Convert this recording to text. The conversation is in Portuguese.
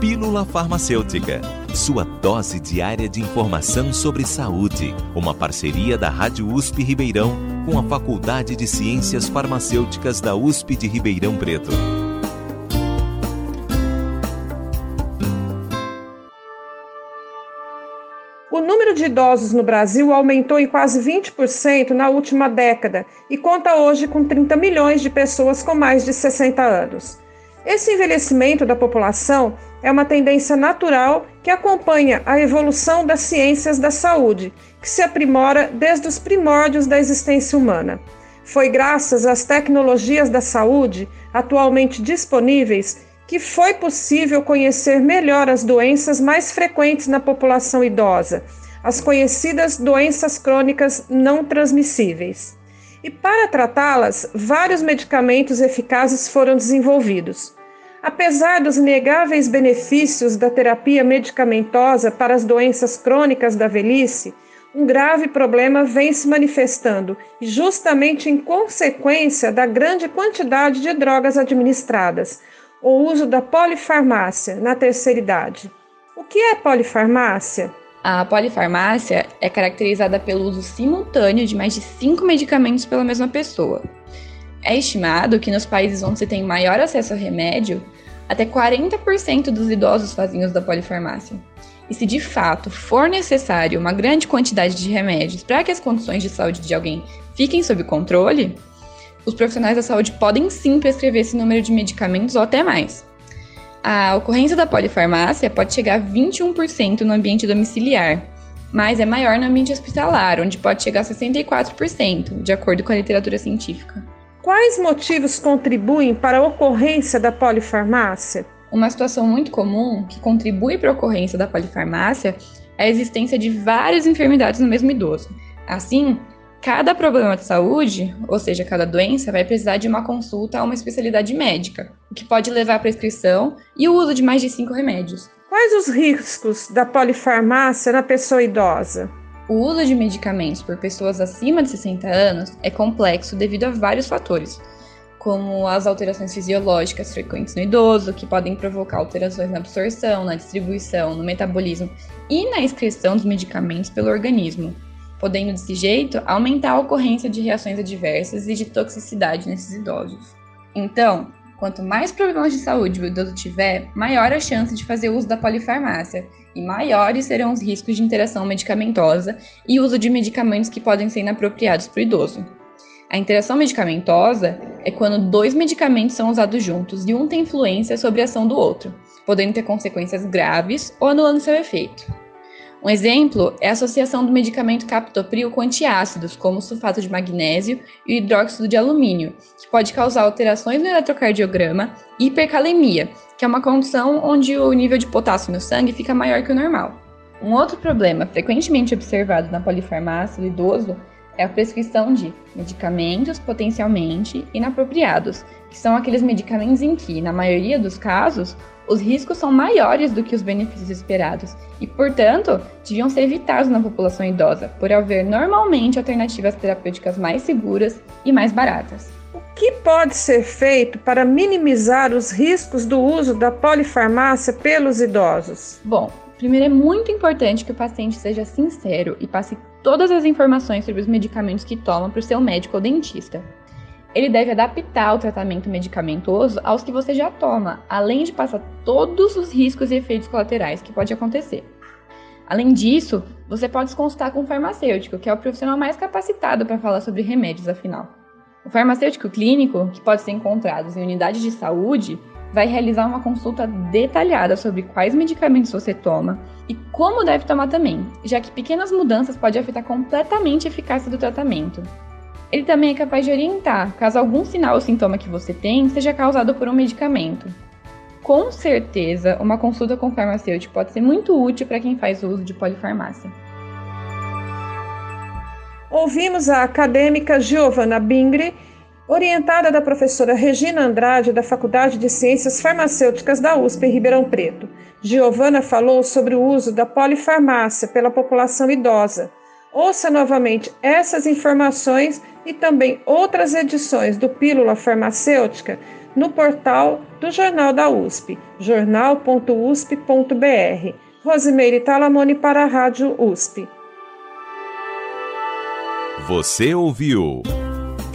Pílula Farmacêutica, sua dose diária de informação sobre saúde. Uma parceria da Rádio USP Ribeirão com a Faculdade de Ciências Farmacêuticas da USP de Ribeirão Preto. O número de idosos no Brasil aumentou em quase 20% na última década e conta hoje com 30 milhões de pessoas com mais de 60 anos. Esse envelhecimento da população é uma tendência natural que acompanha a evolução das ciências da saúde, que se aprimora desde os primórdios da existência humana. Foi graças às tecnologias da saúde atualmente disponíveis que foi possível conhecer melhor as doenças mais frequentes na população idosa, as conhecidas doenças crônicas não transmissíveis. E para tratá-las, vários medicamentos eficazes foram desenvolvidos. Apesar dos inegáveis benefícios da terapia medicamentosa para as doenças crônicas da velhice, um grave problema vem se manifestando, justamente em consequência da grande quantidade de drogas administradas, o uso da polifarmácia na terceira idade. O que é polifarmácia? A polifarmácia é caracterizada pelo uso simultâneo de mais de cinco medicamentos pela mesma pessoa. É estimado que nos países onde se tem maior acesso a remédio, até 40% dos idosos fazem uso da polifarmácia. E se de fato for necessário uma grande quantidade de remédios para que as condições de saúde de alguém fiquem sob controle, os profissionais da saúde podem sim prescrever esse número de medicamentos ou até mais. A ocorrência da polifarmácia pode chegar a 21% no ambiente domiciliar, mas é maior no ambiente hospitalar, onde pode chegar a 64%, de acordo com a literatura científica. Quais motivos contribuem para a ocorrência da polifarmácia? Uma situação muito comum que contribui para a ocorrência da polifarmácia é a existência de várias enfermidades no mesmo idoso. Assim, cada problema de saúde, ou seja, cada doença, vai precisar de uma consulta a uma especialidade médica, o que pode levar à prescrição e o uso de mais de cinco remédios. Quais os riscos da polifarmácia na pessoa idosa? O uso de medicamentos por pessoas acima de 60 anos é complexo devido a vários fatores, como as alterações fisiológicas frequentes no idoso, que podem provocar alterações na absorção, na distribuição, no metabolismo e na excreção dos medicamentos pelo organismo, podendo desse jeito aumentar a ocorrência de reações adversas e de toxicidade nesses idosos. Então, Quanto mais problemas de saúde o idoso tiver, maior a chance de fazer uso da polifarmácia e maiores serão os riscos de interação medicamentosa e uso de medicamentos que podem ser inapropriados para o idoso. A interação medicamentosa é quando dois medicamentos são usados juntos e um tem influência sobre a ação do outro, podendo ter consequências graves ou anulando seu efeito. Um exemplo é a associação do medicamento captopril com antiácidos, como o sulfato de magnésio e o hidróxido de alumínio, que pode causar alterações no eletrocardiograma e hipercalemia, que é uma condição onde o nível de potássio no sangue fica maior que o normal. Um outro problema frequentemente observado na polifarmácia do idoso é a prescrição de medicamentos potencialmente inapropriados, que são aqueles medicamentos em que, na maioria dos casos, os riscos são maiores do que os benefícios esperados e, portanto, deviam ser evitados na população idosa, por haver normalmente alternativas terapêuticas mais seguras e mais baratas. O que pode ser feito para minimizar os riscos do uso da polifarmácia pelos idosos? Bom, primeiro é muito importante que o paciente seja sincero e passe todas as informações sobre os medicamentos que toma para o seu médico ou dentista ele deve adaptar o tratamento medicamentoso aos que você já toma, além de passar todos os riscos e efeitos colaterais que pode acontecer. Além disso, você pode se consultar com um farmacêutico, que é o profissional mais capacitado para falar sobre remédios, afinal. O farmacêutico clínico, que pode ser encontrado em unidades de saúde, vai realizar uma consulta detalhada sobre quais medicamentos você toma e como deve tomar também, já que pequenas mudanças podem afetar completamente a eficácia do tratamento. Ele também é capaz de orientar caso algum sinal ou sintoma que você tem seja causado por um medicamento. Com certeza, uma consulta com farmacêutico pode ser muito útil para quem faz uso de polifarmácia. Ouvimos a acadêmica Giovanna Bingri, orientada da professora Regina Andrade, da Faculdade de Ciências Farmacêuticas da USP em Ribeirão Preto. Giovanna falou sobre o uso da polifarmácia pela população idosa. Ouça novamente essas informações e também outras edições do Pílula Farmacêutica no portal do Jornal da USP, jornal.usp.br. Rosimeire Talamone para a Rádio USP. Você ouviu